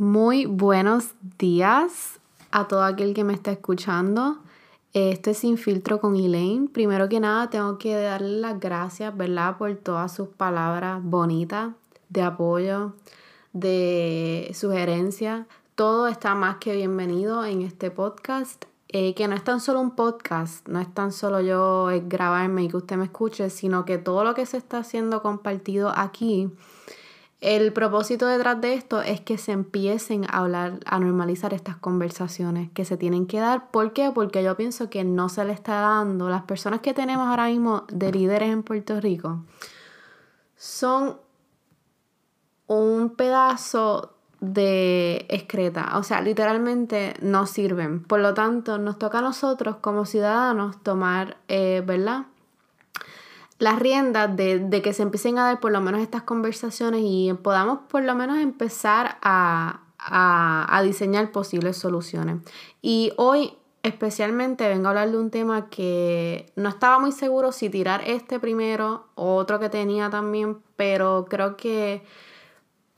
Muy buenos días a todo aquel que me está escuchando. Este es Sin Filtro con Elaine. Primero que nada, tengo que darle las gracias, ¿verdad?, por todas sus palabras bonitas de apoyo, de sugerencia. Todo está más que bienvenido en este podcast. Eh, que no es tan solo un podcast, no es tan solo yo grabarme y que usted me escuche, sino que todo lo que se está haciendo compartido aquí el propósito detrás de esto es que se empiecen a hablar, a normalizar estas conversaciones que se tienen que dar. ¿Por qué? Porque yo pienso que no se le está dando. Las personas que tenemos ahora mismo de líderes en Puerto Rico son un pedazo de excreta. O sea, literalmente no sirven. Por lo tanto, nos toca a nosotros como ciudadanos tomar, eh, ¿verdad? Las riendas de, que se empiecen a dar por lo menos estas conversaciones y podamos por lo menos empezar a, a, diseñar posibles soluciones. Y hoy especialmente vengo a hablar de un tema que no estaba muy seguro si tirar este primero o otro que tenía también, pero creo que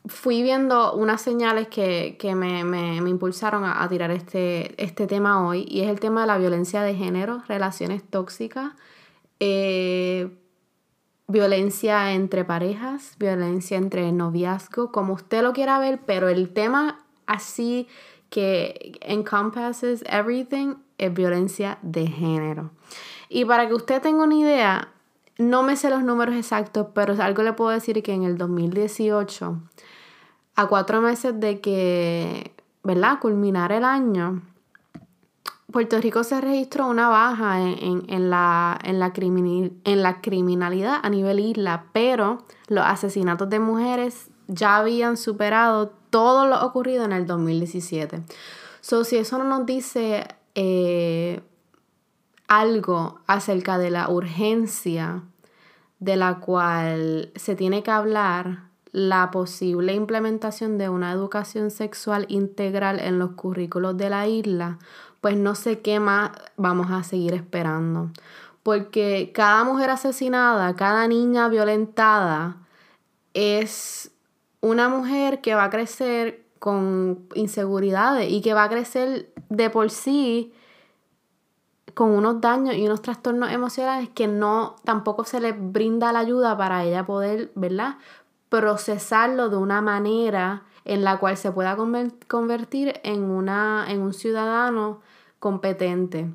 fui viendo unas señales que, me, me, impulsaron a, tirar este, este tema hoy y es el tema de la violencia de género, relaciones tóxicas. Eh, violencia entre parejas, violencia entre noviazgo, como usted lo quiera ver, pero el tema así que encompasses everything es violencia de género. Y para que usted tenga una idea, no me sé los números exactos, pero algo le puedo decir que en el 2018, a cuatro meses de que, ¿verdad?, culminar el año, Puerto Rico se registró una baja en, la, en, la en la criminalidad a nivel isla, pero los asesinatos de mujeres ya habían superado todo lo ocurrido en el 2017. So, si eso no nos dice eh, algo acerca de la urgencia de la cual se tiene que hablar la posible implementación de una educación sexual integral en los currículos de la isla, pues no sé qué más vamos a seguir esperando. Porque cada mujer asesinada, cada niña violentada es una mujer que va a crecer con inseguridades y que va a crecer de por sí con unos daños y unos trastornos emocionales que no tampoco se le brinda la ayuda para ella poder, ¿verdad? procesarlo de una manera en la cual se pueda convertir en, una, en un ciudadano competente.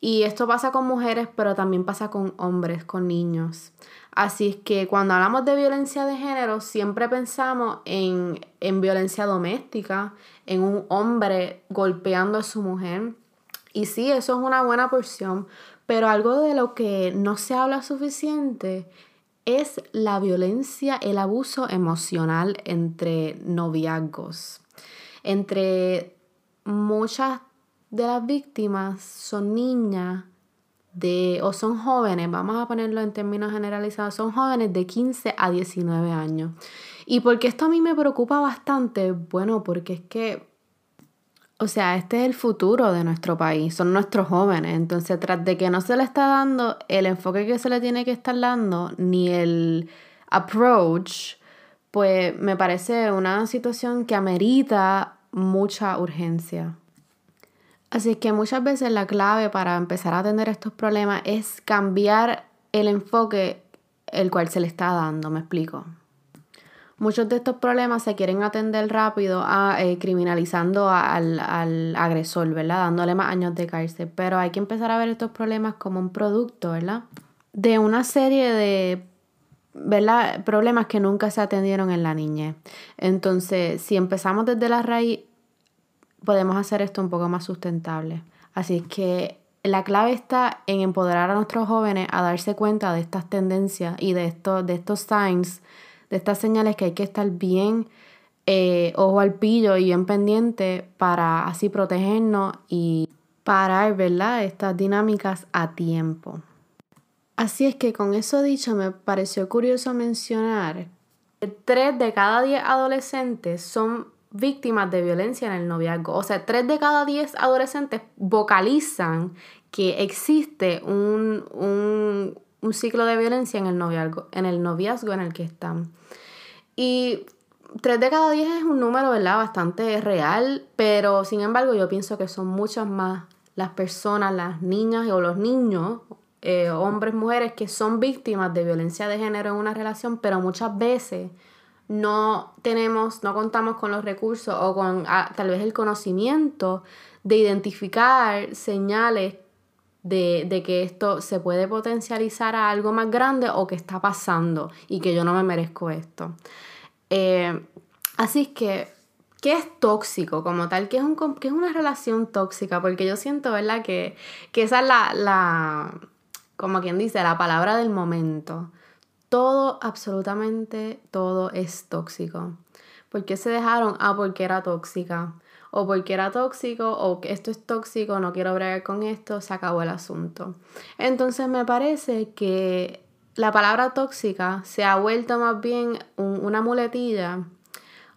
Y esto pasa con mujeres, pero también pasa con hombres, con niños. Así es que cuando hablamos de violencia de género, siempre pensamos en, en violencia doméstica, en un hombre golpeando a su mujer. Y sí, eso es una buena porción, pero algo de lo que no se habla suficiente es la violencia, el abuso emocional entre noviazgos. Entre muchas de las víctimas son niñas de, o son jóvenes, vamos a ponerlo en términos generalizados, son jóvenes de 15 a 19 años. ¿Y porque esto a mí me preocupa bastante? Bueno, porque es que, o sea, este es el futuro de nuestro país, son nuestros jóvenes. Entonces, tras de que no se le está dando el enfoque que se le tiene que estar dando, ni el approach, pues me parece una situación que amerita mucha urgencia. Así que muchas veces la clave para empezar a atender estos problemas es cambiar el enfoque el cual se le está dando, me explico. Muchos de estos problemas se quieren atender rápido a, eh, criminalizando al, al, agresor, ¿verdad? Dándole más años de cárcel. Pero hay que empezar a ver estos problemas como un producto, ¿verdad? De una serie de ¿verdad? problemas que nunca se atendieron en la niñez. Entonces, si empezamos desde la raíz, podemos hacer esto un poco más sustentable. Así es que la clave está en empoderar a nuestros jóvenes a darse cuenta de estas tendencias y de, estos, de estos signs, de estas señales que hay que estar bien eh, ojo al pillo y bien pendiente para así protegernos y parar, ¿verdad? Estas dinámicas a tiempo. Así es que con eso dicho, me pareció curioso mencionar que 3 de cada 10 adolescentes son víctimas de violencia en el noviazgo. O sea, 3 de cada 10 adolescentes vocalizan que existe un, un, ciclo de violencia en el, noviazgo, en el noviazgo en el que están. Y 3 de cada 10 es un número, ¿verdad? Bastante real, pero sin embargo yo pienso que son muchas más las personas, las niñas o los niños, eh, hombres, mujeres, que son víctimas de violencia de género en una relación, pero muchas veces no tenemos, no contamos con los recursos o con ah, tal vez el conocimiento de identificar señales de, que esto se puede potencializar a algo más grande o que está pasando y que yo no me merezco esto. Eh, así que, ¿qué es tóxico como tal? ¿Qué es, un, es una relación tóxica? Porque yo siento, ¿verdad? Que, que esa es la, la, como quien dice, la palabra del momento. Todo, absolutamente todo es tóxico. ¿Por qué se dejaron? Ah, porque era tóxica o porque era tóxico o que esto es tóxico, no quiero bregar con esto, se acabó el asunto. Entonces me parece que la palabra tóxica se ha vuelto más bien una muletilla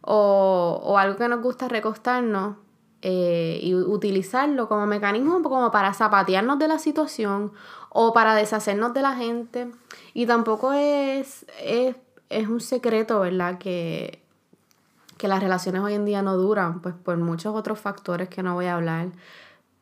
o, algo que nos gusta recostarnos eh, y utilizarlo como mecanismo como para zapatearnos de la situación o para deshacernos de la gente. Y tampoco es, es, es un secreto, ¿verdad? Que que las relaciones hoy en día no duran, pues por muchos otros factores que no voy a hablar.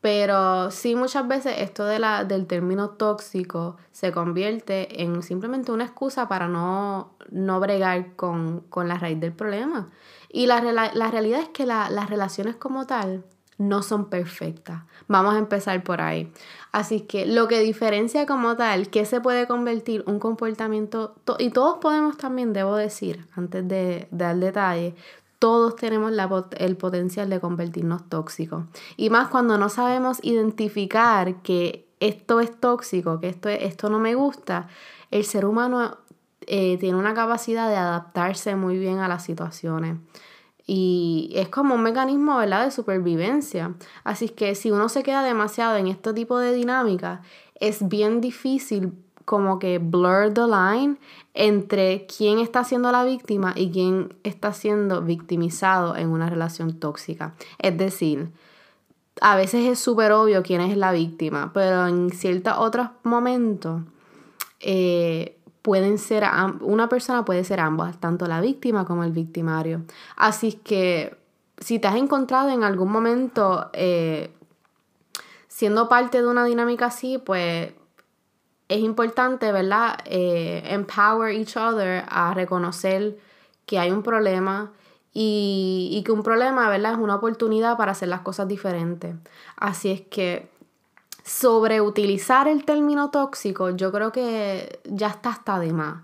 Pero sí muchas veces esto de la, del término tóxico se convierte en simplemente una excusa para no, no bregar con, la raíz del problema. Y la, la realidad es que las relaciones como tal no son perfectas. Vamos a empezar por ahí. Así que lo que diferencia como tal, que se puede convertir un comportamiento, y todos podemos también, debo decir, antes de dar detalle, todos tenemos el potencial de convertirnos tóxicos. Y más cuando no sabemos identificar que esto es tóxico, que esto, esto no me gusta, el ser humano eh, tiene una capacidad de adaptarse muy bien a las situaciones. Y es como un mecanismo, ¿verdad?, de supervivencia. Así que si uno se queda demasiado en este tipo de dinámica, es bien difícil como que blur the line entre quién está siendo la víctima y quién está siendo victimizado en una relación tóxica. Es decir, a veces es súper obvio quién es la víctima, pero en ciertos otros momentos eh, pueden ser, una persona puede ser ambas, tanto la víctima como el victimario. Así que si te has encontrado en algún momento eh, siendo parte de una dinámica así, pues es importante, ¿verdad? Eh, empower each other a reconocer que hay un problema y, que un problema, ¿verdad? Es una oportunidad para hacer las cosas diferentes. Así es que sobreutilizar el término tóxico, yo creo que ya está hasta de más.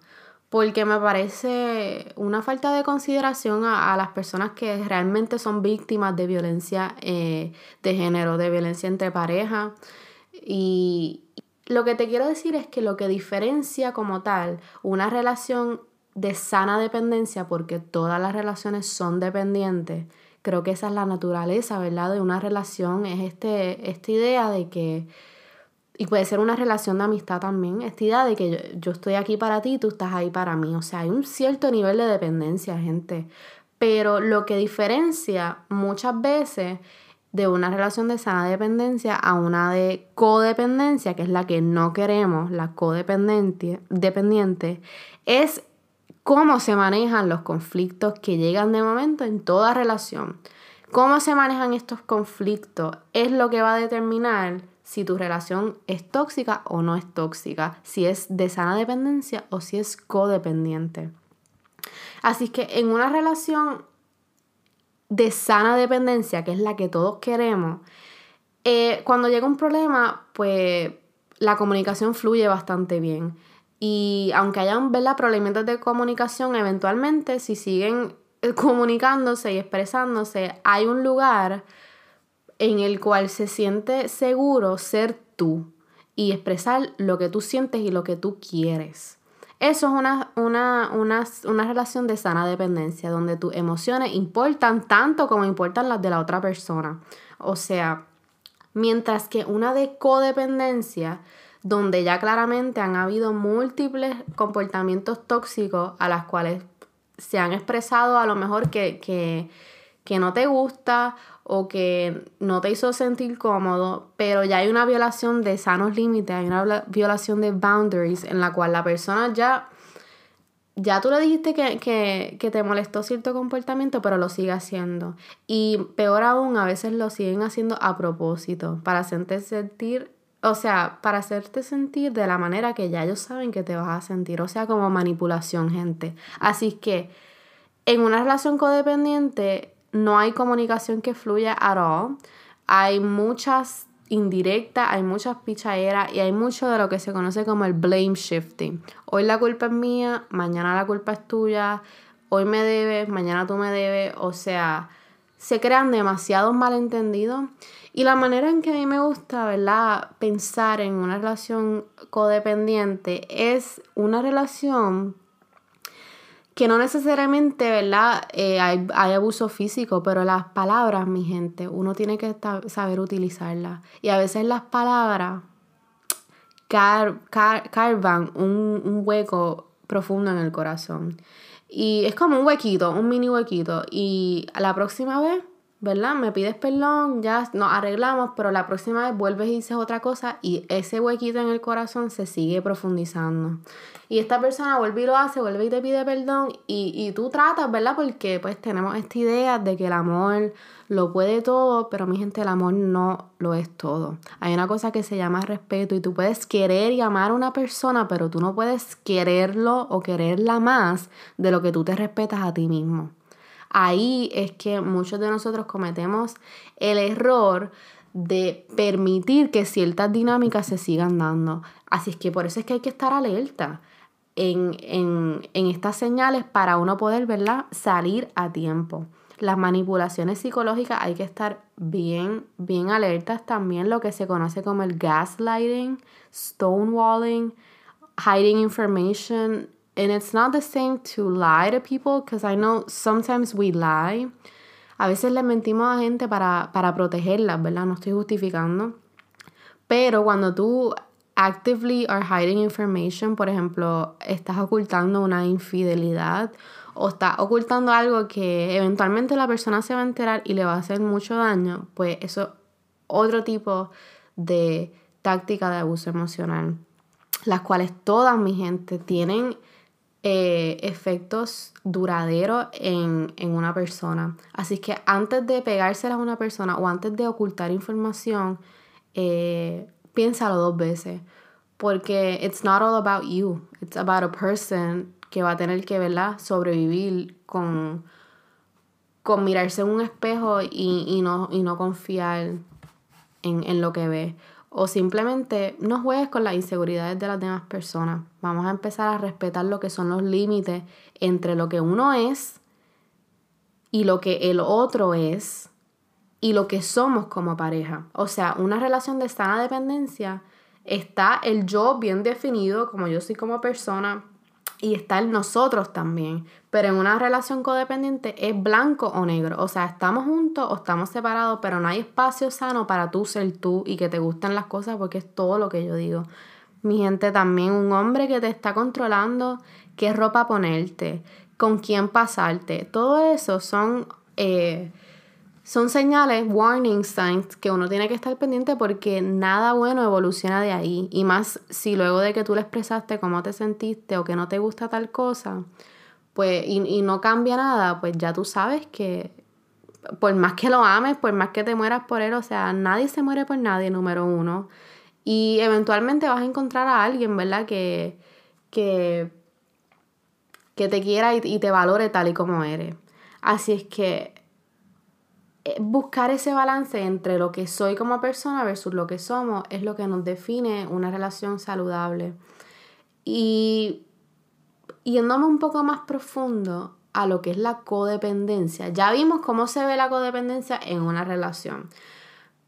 Porque me parece una falta de consideración a, las personas que realmente son víctimas de violencia eh, de género, de violencia entre parejas. Y, lo que te quiero decir es que lo que diferencia como tal una relación de sana dependencia, porque todas las relaciones son dependientes, creo que esa es la naturaleza, ¿verdad? De una relación, es este, esta idea de que, y puede ser una relación de amistad también, esta idea de que yo, yo estoy aquí para ti y tú estás ahí para mí. O sea, hay un cierto nivel de dependencia, gente. Pero lo que diferencia muchas veces de una relación de sana dependencia a una de codependencia, que es la que no queremos, la codependiente, dependiente, es cómo se manejan los conflictos que llegan de momento en toda relación. Cómo se manejan estos conflictos es lo que va a determinar si tu relación es tóxica o no es tóxica, si es de sana dependencia o si es codependiente. Así que en una relación de sana dependencia, que es la que todos queremos, eh, cuando llega un problema, pues la comunicación fluye bastante bien. Y aunque hayan problemas de comunicación, eventualmente si siguen eh, comunicándose y expresándose, hay un lugar en el cual se siente seguro ser tú y expresar lo que tú sientes y lo que tú quieres. Eso es una, una, relación de sana dependencia, donde tus emociones importan tanto como importan las de la otra persona. O sea, mientras que una de codependencia, donde ya claramente han habido múltiples comportamientos tóxicos a las cuales se han expresado a lo mejor que, que, que no te gusta o que no te hizo sentir cómodo, pero ya hay una violación de sanos límites, hay una violación de boundaries en la cual la persona ya ya tú le dijiste que, que, que, te molestó cierto comportamiento, pero lo sigue haciendo. Y peor aún, a veces lo siguen haciendo a propósito, para hacerte sentir, o sea, para hacerte sentir de la manera que ya ellos saben que te vas a sentir, o sea, como manipulación, gente. Así que en una relación codependiente no hay comunicación que fluya at all. Hay muchas indirecta, hay muchas pichaderas y hay mucho de lo que se conoce como el blame shifting. Hoy la culpa es mía, mañana la culpa es tuya, hoy me debes, mañana tú me debes, o sea, se crean demasiados malentendidos y la manera en que a mí me gusta, ¿verdad? Pensar en una relación codependiente es una relación que no necesariamente, ¿verdad? Eh, hay, abuso físico, pero las palabras, mi gente, uno tiene que saber utilizarlas. Y a veces las palabras carvan un, un hueco profundo en el corazón. Y es como un huequito, un mini huequito. Y la próxima vez ¿verdad? Me pides perdón, ya nos arreglamos, pero la próxima vez vuelves y dices otra cosa y ese huequito en el corazón se sigue profundizando. Y esta persona vuelve y lo hace, vuelve y te pide perdón y, y tú tratas, ¿verdad? Porque pues tenemos esta idea de que el amor lo puede todo, pero mi gente, el amor no lo es todo. Hay una cosa que se llama respeto y tú puedes querer y amar a una persona, pero tú no puedes quererlo o quererla más de lo que tú te respetas a ti mismo. Ahí es que muchos de nosotros cometemos el error de permitir que ciertas dinámicas se sigan dando. Así es que por eso es que hay que estar alerta en, estas señales para uno poder verla salir a tiempo. Las manipulaciones psicológicas hay que estar bien, bien alertas. También lo que se conoce como el gaslighting, stonewalling, hiding information, And it's not the same to lie to people because I know sometimes we lie. A veces le mentimos a gente para, para protegerlas, ¿verdad? No estoy justificando. Pero cuando tú actively are hiding information, por ejemplo, estás ocultando una infidelidad o estás ocultando algo que eventualmente la persona se va a enterar y le va a hacer mucho daño, pues eso es otro tipo de táctica de abuso emocional. Las cuales todas mi gente tienen eh, efectos duraderos en, una persona. Así que antes de pegársela a una persona o antes de ocultar información, eh, piénsalo dos veces. Porque it's not all about you. It's about a person que va a tener que, ¿verdad? Sobrevivir con, con mirarse en un espejo y, no, y no confiar en, en lo que ve o simplemente no juegues con las inseguridades de las demás personas. Vamos a empezar a respetar lo que son los límites entre lo que uno es y lo que el otro es y lo que somos como pareja. O sea, una relación de sana dependencia está el yo bien definido, como yo soy como persona, y está el nosotros también. Pero en una relación codependiente es blanco o negro. O sea, estamos juntos o estamos separados, pero no hay espacio sano para tú ser tú y que te gusten las cosas porque es todo lo que yo digo. Mi gente, también un hombre que te está controlando qué ropa ponerte, con quién pasarte. Todo eso son eh, son señales, warning signs, que uno tiene que estar pendiente porque nada bueno evoluciona de ahí. Y más si luego de que tú le expresaste cómo te sentiste o que no te gusta tal cosa, pues, y, y no cambia nada, pues ya tú sabes que por más que lo ames, por más que te mueras por él, o sea, nadie se muere por nadie, número uno. Y eventualmente vas a encontrar a alguien, ¿verdad? Que, que, que te quiera y, y te valore tal y como eres. Así es que buscar ese balance entre lo que soy como persona versus lo que somos es lo que nos define una relación saludable. Y yéndome un poco más profundo a lo que es la codependencia. Ya vimos cómo se ve la codependencia en una relación.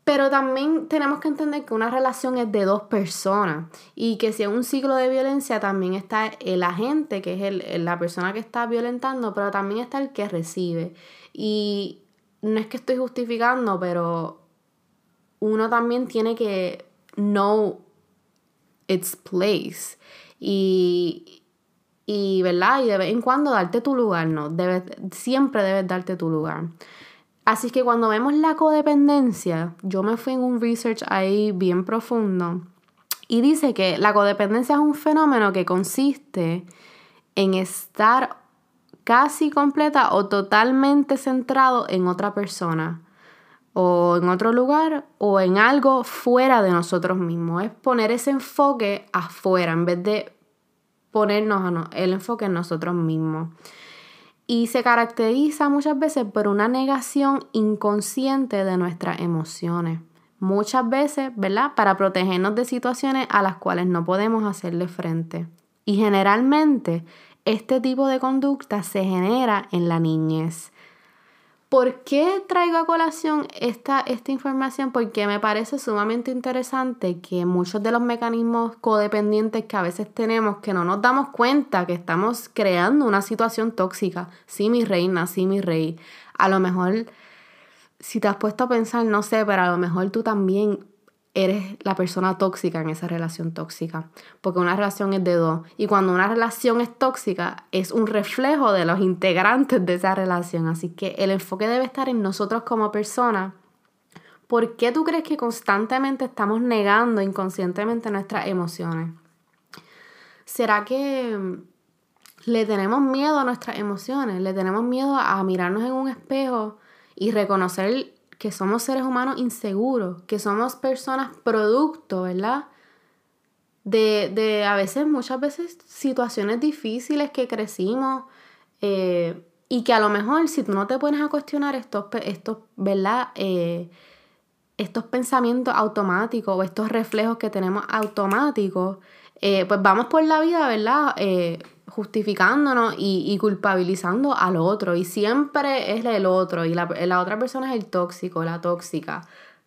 Pero también tenemos que entender que una relación es de dos personas y que si es un ciclo de violencia también está el agente, que es el, la persona que está violentando, pero también está el que recibe. Y no es que estoy justificando, pero uno también tiene que know its place. Y, y ¿verdad? Y de vez en cuando darte tu lugar, ¿no? Debes, siempre debes darte tu lugar. Así que cuando vemos la codependencia, yo me fui en un research ahí bien profundo y dice que la codependencia es un fenómeno que consiste en estar casi completa o totalmente centrado en otra persona o en otro lugar o en algo fuera de nosotros mismos. Es poner ese enfoque afuera en vez de ponernos el enfoque en nosotros mismos. Y se caracteriza muchas veces por una negación inconsciente de nuestras emociones. Muchas veces, ¿verdad? Para protegernos de situaciones a las cuales no podemos hacerle frente. Y generalmente este tipo de conducta se genera en la niñez. ¿Por qué traigo a colación esta, esta información? Porque me parece sumamente interesante que muchos de los mecanismos codependientes que a veces tenemos, que no nos damos cuenta que estamos creando una situación tóxica. Sí, mi reina, sí, mi rey. A lo mejor, si te has puesto a pensar, no sé, pero a lo mejor tú también eres la persona tóxica en esa relación tóxica, porque una relación es de dos. Y cuando una relación es tóxica, es un reflejo de los integrantes de esa relación. Así que el enfoque debe estar en nosotros como personas. ¿Por qué tú crees que constantemente estamos negando inconscientemente nuestras emociones? ¿Será que mm, le tenemos miedo a nuestras emociones? ¿Le tenemos miedo a mirarnos en un espejo y reconocer que somos seres humanos inseguros, que somos personas producto, ¿verdad? De, de a veces, muchas veces, situaciones difíciles que crecimos eh, y que a lo mejor si tú no te pones a cuestionar estos, estos ¿verdad? Eh, estos pensamientos automáticos o estos reflejos que tenemos automáticos, eh, pues vamos por la vida, ¿verdad? Justificándonos y, culpabilizando al otro. Y siempre es el otro. Y la, otra persona es el tóxico, la tóxica.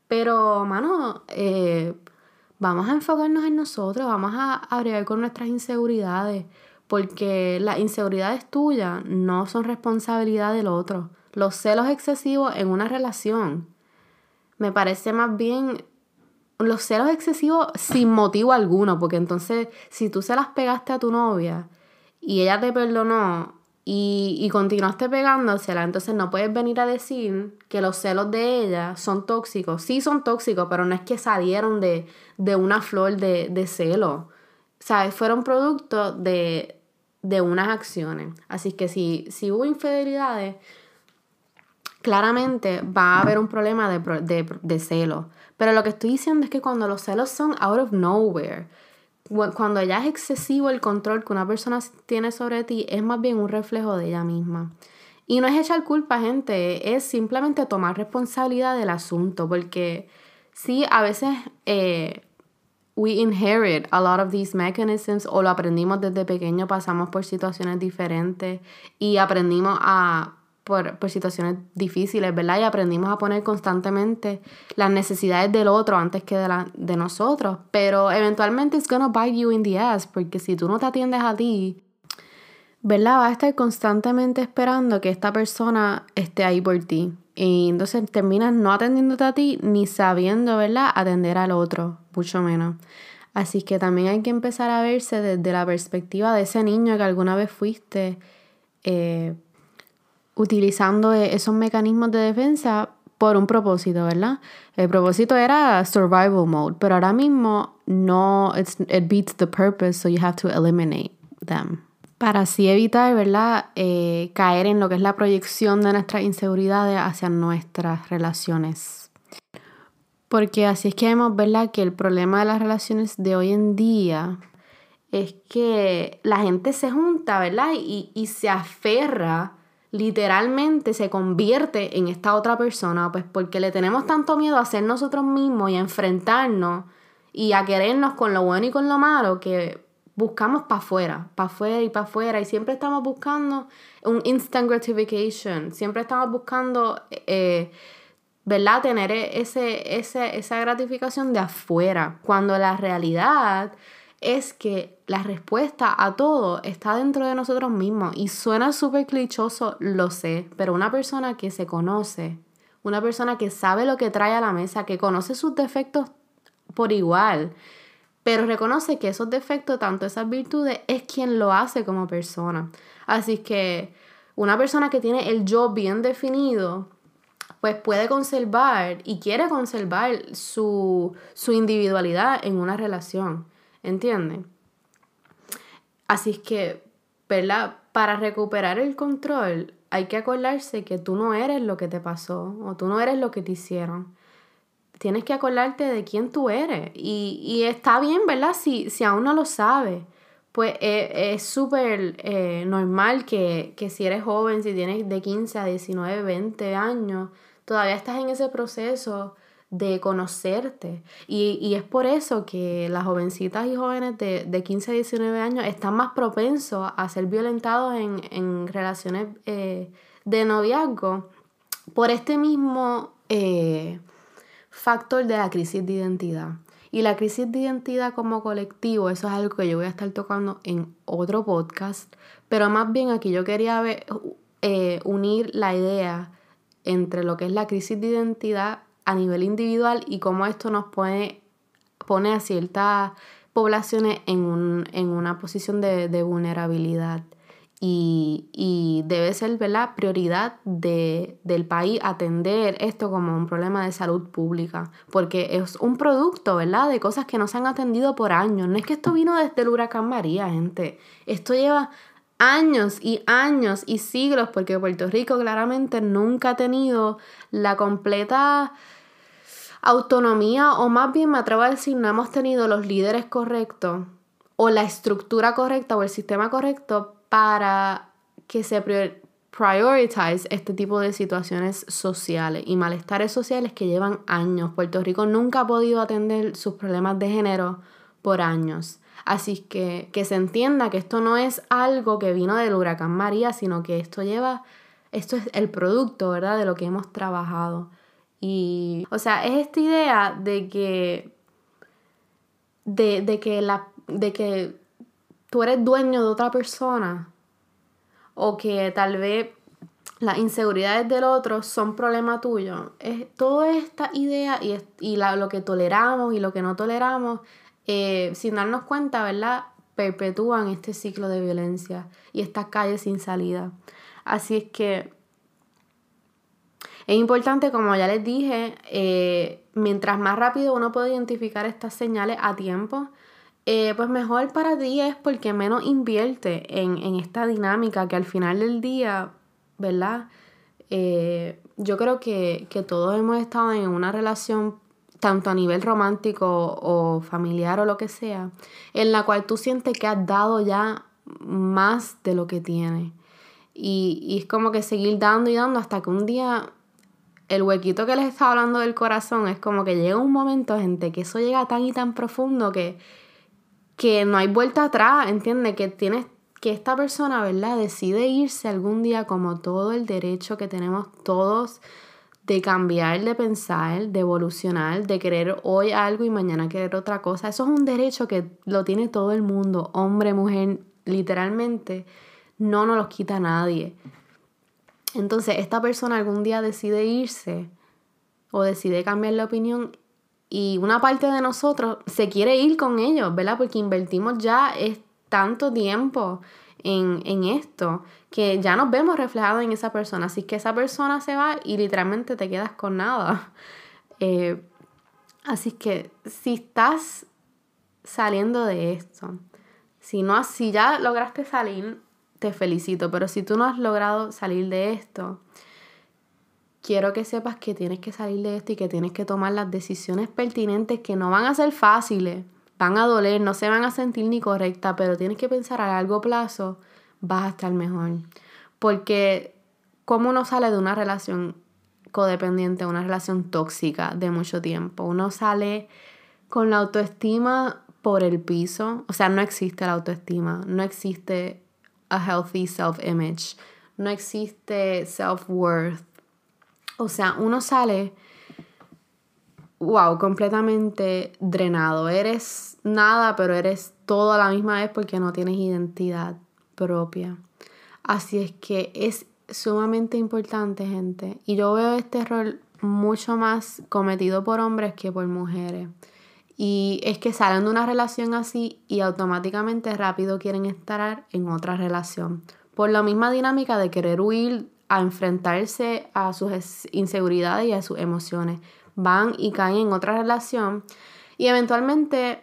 Pero, mano, eh, vamos a enfocarnos en nosotros, vamos a, a con nuestras inseguridades. Porque las inseguridades tuyas no son responsabilidad del otro. Los celos excesivos en una relación me parece más bien los celos excesivos sin motivo alguno, porque entonces si tú se las pegaste a tu novia y ella te perdonó y, y continuaste pegándosela, entonces no puedes venir a decir que los celos de ella son tóxicos. Sí son tóxicos, pero no es que salieron de, una flor de, de celo. ¿Sabes? Fueron producto de, unas acciones. Así que si, si hubo infidelidades, claramente va a haber un problema de, de, de celo. Pero lo que estoy diciendo es que cuando los celos son out of nowhere, cuando ya es excesivo el control que una persona tiene sobre ti, es más bien un reflejo de ella misma. Y no es echar culpa, gente, es simplemente tomar responsabilidad del asunto, porque sí, a veces eh, we inherit a lot of these mechanisms o lo aprendimos desde pequeño, pasamos por situaciones diferentes y aprendimos a por, situaciones difíciles, ¿verdad? Y aprendimos a poner constantemente las necesidades del otro antes que de, la, de nosotros. Pero eventualmente it's gonna bite you in the ass, porque si tú no te atiendes a ti, ¿verdad? Vas a estar constantemente esperando que esta persona esté ahí por ti. Y entonces terminas no atendiéndote a ti ni sabiendo, ¿verdad? Atender al otro, mucho menos. Así que también hay que empezar a verse desde la perspectiva de ese niño que alguna vez fuiste. Eh, utilizando e-, esos mecanismos de defensa por un propósito, ¿verdad? El propósito era survival mode, pero ahora mismo no, it beats the purpose, so you have to eliminate them. Para así evitar, ¿verdad? Eh, caer en lo que es la proyección de nuestras inseguridades hacia nuestras relaciones. Porque así es que vemos, ¿verdad? Que el problema de las relaciones de hoy en día es que la gente se junta, ¿verdad? Y, y se aferra literalmente se convierte en esta otra persona, pues porque le tenemos tanto miedo a ser nosotros mismos y a enfrentarnos y a querernos con lo bueno y con lo malo que buscamos para afuera, para afuera y para afuera y siempre estamos buscando un instant gratification, siempre estamos buscando, eh, ¿verdad? Tener ese, ese, esa gratificación de afuera, cuando la realidad es que la respuesta a todo está dentro de nosotros mismos. Y suena súper clichoso, lo sé, pero una persona que se conoce, una persona que sabe lo que trae a la mesa, que conoce sus defectos por igual, pero reconoce que esos defectos, tanto esas virtudes, es quien lo hace como persona. Así que una persona que tiene el yo bien definido, pues puede conservar y quiere conservar su, su individualidad en una relación. ¿Entienden? Así es que ¿verdad? Para recuperar el control hay que acordarse que tú no eres lo que te pasó o tú no eres lo que te hicieron. Tienes que acordarte de quién tú eres. Y, está bien, ¿verdad? Si, si aún no lo sabes pues eh, es súper eh, normal que, que, si eres joven, si tienes de 15 a 19, 20 años, todavía estás en ese proceso de conocerte. Y, y es por eso que las jovencitas y jóvenes de, de 15 a 19 años están más propensos a ser violentados en, en relaciones eh, de noviazgo por este mismo factor de la crisis de identidad. Y la crisis de identidad como colectivo, eso es algo que yo voy a estar tocando en otro podcast, pero más bien aquí yo quería eh, unir la idea entre lo que es la crisis de identidad a nivel individual y cómo esto nos pone, pone a ciertas poblaciones en, un, en una posición de, de vulnerabilidad y, debe ser la prioridad de, del país atender esto como un problema de salud pública, porque es un producto ¿verdad? de cosas que no se han atendido por años. No es que esto vino desde el huracán María, gente. Esto lleva años y años y siglos, porque Puerto Rico claramente nunca ha tenido la completa autonomía, o más bien me atrevo a decir, no hemos tenido los líderes correctos, o la estructura correcta, o el sistema correcto para que se prioritize este tipo de situaciones sociales y malestares sociales que llevan años. Puerto Rico nunca ha podido atender sus problemas de género por años. Así que que se entienda que esto no es algo que vino del huracán María, sino que esto lleva, esto es el producto, ¿verdad? De lo que hemos trabajado. Y, o sea, es esta idea de que, de, de que, la, de que tú eres dueño de otra persona o que tal vez las inseguridades del otro son problema tuyo. Es, toda esta idea y, y lo que toleramos y lo que no toleramos, eh, sin darnos cuenta, ¿verdad? Perpetúan este ciclo de violencia y estas calles sin salida. Así es que es importante, como ya les dije, eh, mientras más rápido uno puede identificar estas señales a tiempo, eh, pues mejor para ti es porque menos invierte en, esta dinámica que al final del día, ¿verdad? Yo creo que, todos hemos estado en una relación, tanto a nivel romántico o familiar o lo que sea, en la cual tú sientes que has dado ya más de lo que tienes. Y, y es como que seguir dando y dando hasta que un día el huequito que les estaba hablando del corazón es como que llega un momento, gente, que eso llega tan y tan profundo que que no hay vuelta atrás, ¿entiendes? Que tienes que esta persona, ¿verdad? Decide irse algún día como todo el derecho que tenemos todos de cambiar, de pensar, de evolucionar, de querer hoy algo y mañana querer otra cosa. Eso es un derecho que lo tiene todo el mundo, hombre, mujer, literalmente, no nos lo quita nadie. Entonces, esta persona algún día decide irse o decide cambiar la opinión y una parte de nosotros se quiere ir con ellos, ¿verdad? Porque invertimos ya es tanto tiempo en, esto que ya nos vemos reflejados en esa persona. Así que esa persona se va y literalmente te quedas con nada. Eh, así que si estás saliendo de esto, si, no, si ya lograste salir, te felicito, pero si tú no has logrado salir de esto, quiero que sepas que tienes que salir de esto y que tienes que tomar las decisiones pertinentes que no van a ser fáciles, van a doler, no se van a sentir ni correctas, pero tienes que pensar a largo plazo, vas a estar mejor. Porque como uno sale de una relación codependiente, una relación tóxica de mucho tiempo, uno sale con la autoestima por el piso, o sea, no existe la autoestima, no existe a healthy self-image, no existe self-worth, o sea, uno sale, wow, completamente drenado. Eres nada, pero eres todo a la misma vez porque no tienes identidad propia. Así es que es sumamente importante, gente. Y yo veo este error mucho más cometido por hombres que por mujeres. Y es que salen de una relación así y automáticamente rápido quieren estar en otra relación. Por la misma dinámica de querer huir a enfrentarse a sus inseguridades y a sus emociones. Van y caen en otra relación y eventualmente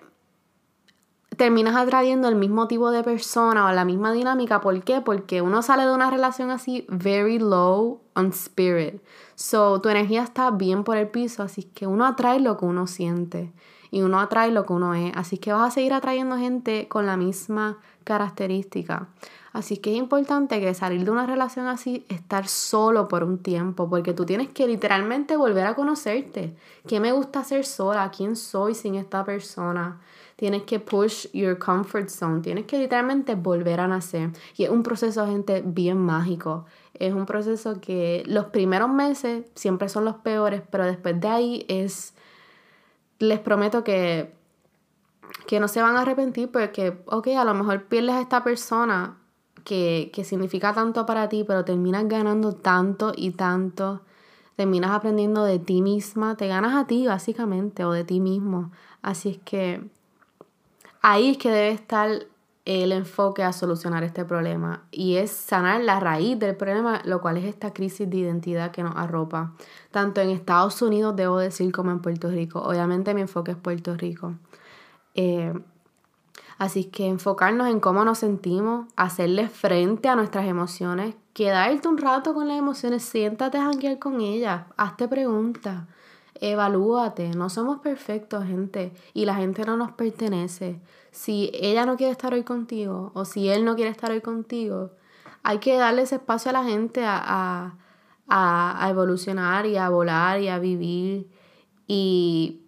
terminas atrayendo el mismo tipo de persona o la misma dinámica. ¿Por qué? Porque uno sale de una relación así very low on spirit. So, tu energía está bien por el piso, así que uno atrae lo que uno siente y uno atrae lo que uno es. Así que vas a seguir atrayendo gente con la misma característica. Así que es importante que salir de una relación así, estar solo por un tiempo, porque tú tienes que literalmente volver a conocerte. ¿Qué me gusta hacer sola? ¿Quién soy sin esta persona? Tienes que push your comfort zone, tienes que literalmente volver a nacer. Y es un proceso, gente, bien mágico. Es un proceso que los primeros meses siempre son los peores, pero después de ahí es, les prometo que que no se van a arrepentir porque, ok, a lo mejor pierdes a esta persona que, que significa tanto para ti, pero terminas ganando tanto y tanto, terminas aprendiendo de ti misma, te ganas a ti básicamente o de ti mismo. Así es que ahí es que debe estar el enfoque a solucionar este problema y es sanar la raíz del problema, lo cual es esta crisis de identidad que nos arropa, tanto en Estados Unidos, debo decir, como en Puerto Rico. Obviamente mi enfoque es Puerto Rico. Eh, Así que enfocarnos en cómo nos sentimos, hacerle frente a nuestras emociones, quedarte un rato con las emociones, siéntate a janguear con ellas, hazte preguntas, evalúate. No somos perfectos, gente, y la gente no nos pertenece. Si ella no quiere estar hoy contigo o si él no quiere estar hoy contigo, hay que darle ese espacio a la gente a, a, a evolucionar y a volar y a vivir. Y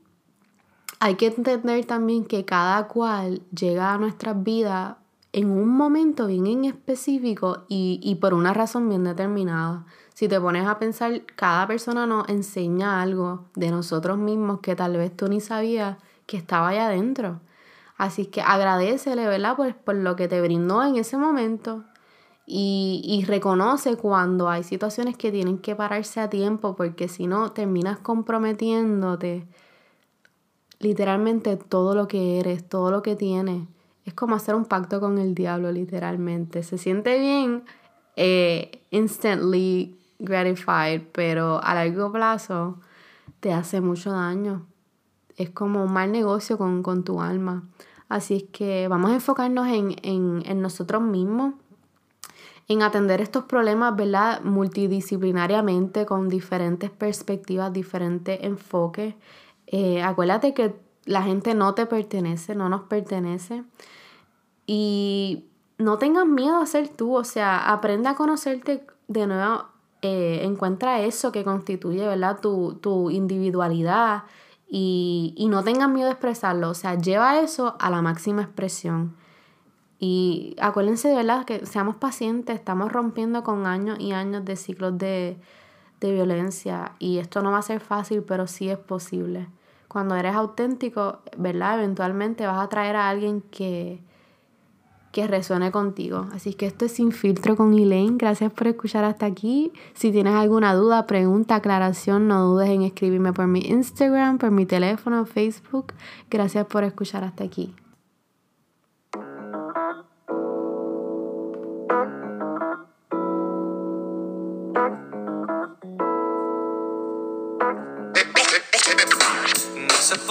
hay que entender también que cada cual llega a nuestras vidas en un momento bien en específico y, por una razón bien determinada. Si te pones a pensar, cada persona nos enseña algo de nosotros mismos que tal vez tú ni sabías que estaba allá adentro. Así que agradecele, ¿verdad? Pues por lo que te brindó en ese momento y, y reconoce cuando hay situaciones que tienen que pararse a tiempo porque si no terminas comprometiéndote literalmente todo lo que eres, todo lo que tienes. Es como hacer un pacto con el diablo, literalmente. Se siente bien, eh, instantly gratified, pero a largo plazo te hace mucho daño. Es como un mal negocio con, con tu alma. Así es que vamos a enfocarnos en, en, en nosotros mismos, en atender estos problemas, ¿verdad? Multidisciplinariamente, con diferentes perspectivas, diferentes enfoques eh, acuérdate que la gente no te pertenece, no nos pertenece. Y no tengas miedo a ser tú, o sea, aprende a conocerte de nuevo, eh, encuentra eso que constituye, ¿verdad? Tu, tu individualidad y, y, no tengas miedo a expresarlo, o sea, lleva eso a la máxima expresión. Y acuérdense de verdad que seamos pacientes, estamos rompiendo con años y años de ciclos de, de violencia y esto no va a ser fácil, pero sí es posible cuando eres auténtico, ¿verdad? Eventualmente vas a traer a alguien que, que resuene contigo. Así que esto es Sin Filtro con Elaine. Gracias por escuchar hasta aquí. Si tienes alguna duda, pregunta, aclaración, no dudes en escribirme por mi Instagram, por mi teléfono, Facebook. Gracias por escuchar hasta aquí.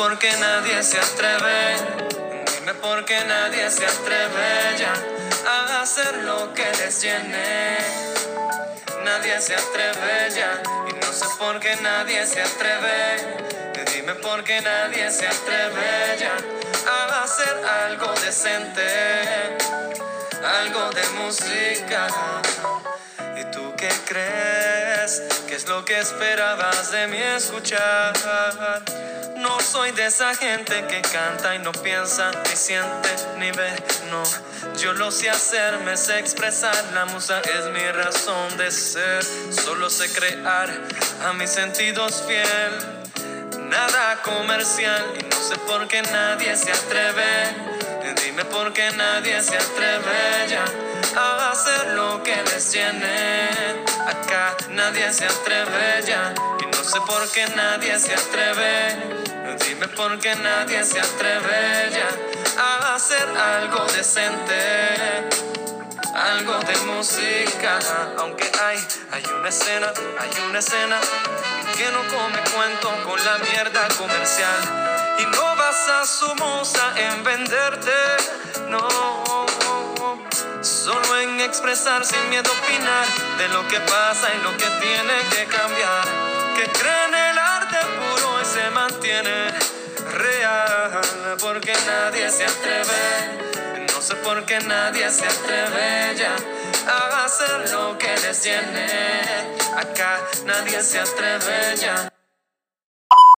por qué nadie se atreve, dime nadie se atreve ya a hacer lo que les. Nadie se atreve ya y no sé por qué nadie se atreve. Dime por qué nadie se atreve ya a hacer algo decente, algo de música. ¿Y tú qué crees? ¿Qué es lo que esperabas de mí escuchar? Soy de esa gente que canta y no piensa, ni siente, ni ve. No, yo lo sé hacer, me sé expresar. La musa es mi razón de ser. Solo sé crear a mis sentidos fiel. Nada comercial y no sé por qué nadie se atreve. Dime por qué nadie se atreve ya a hacer lo que les llene. Acá nadie se atreve ya y no sé por qué nadie se atreve. Dime por qué nadie se atreve ya a hacer algo decente, algo de música. Aunque hay, hay una escena, hay una escena que no come cuento con la mierda comercial y no basa su musa en venderte, no. Solo en expresar sin miedo opinar de lo que pasa y lo que tiene que cambiar. Que cree en el arte puro y se mantiene real, porque nadie se atreve. No sé por qué nadie se atreve ya a hacer lo que les llene. Acá nadie se atreve ya.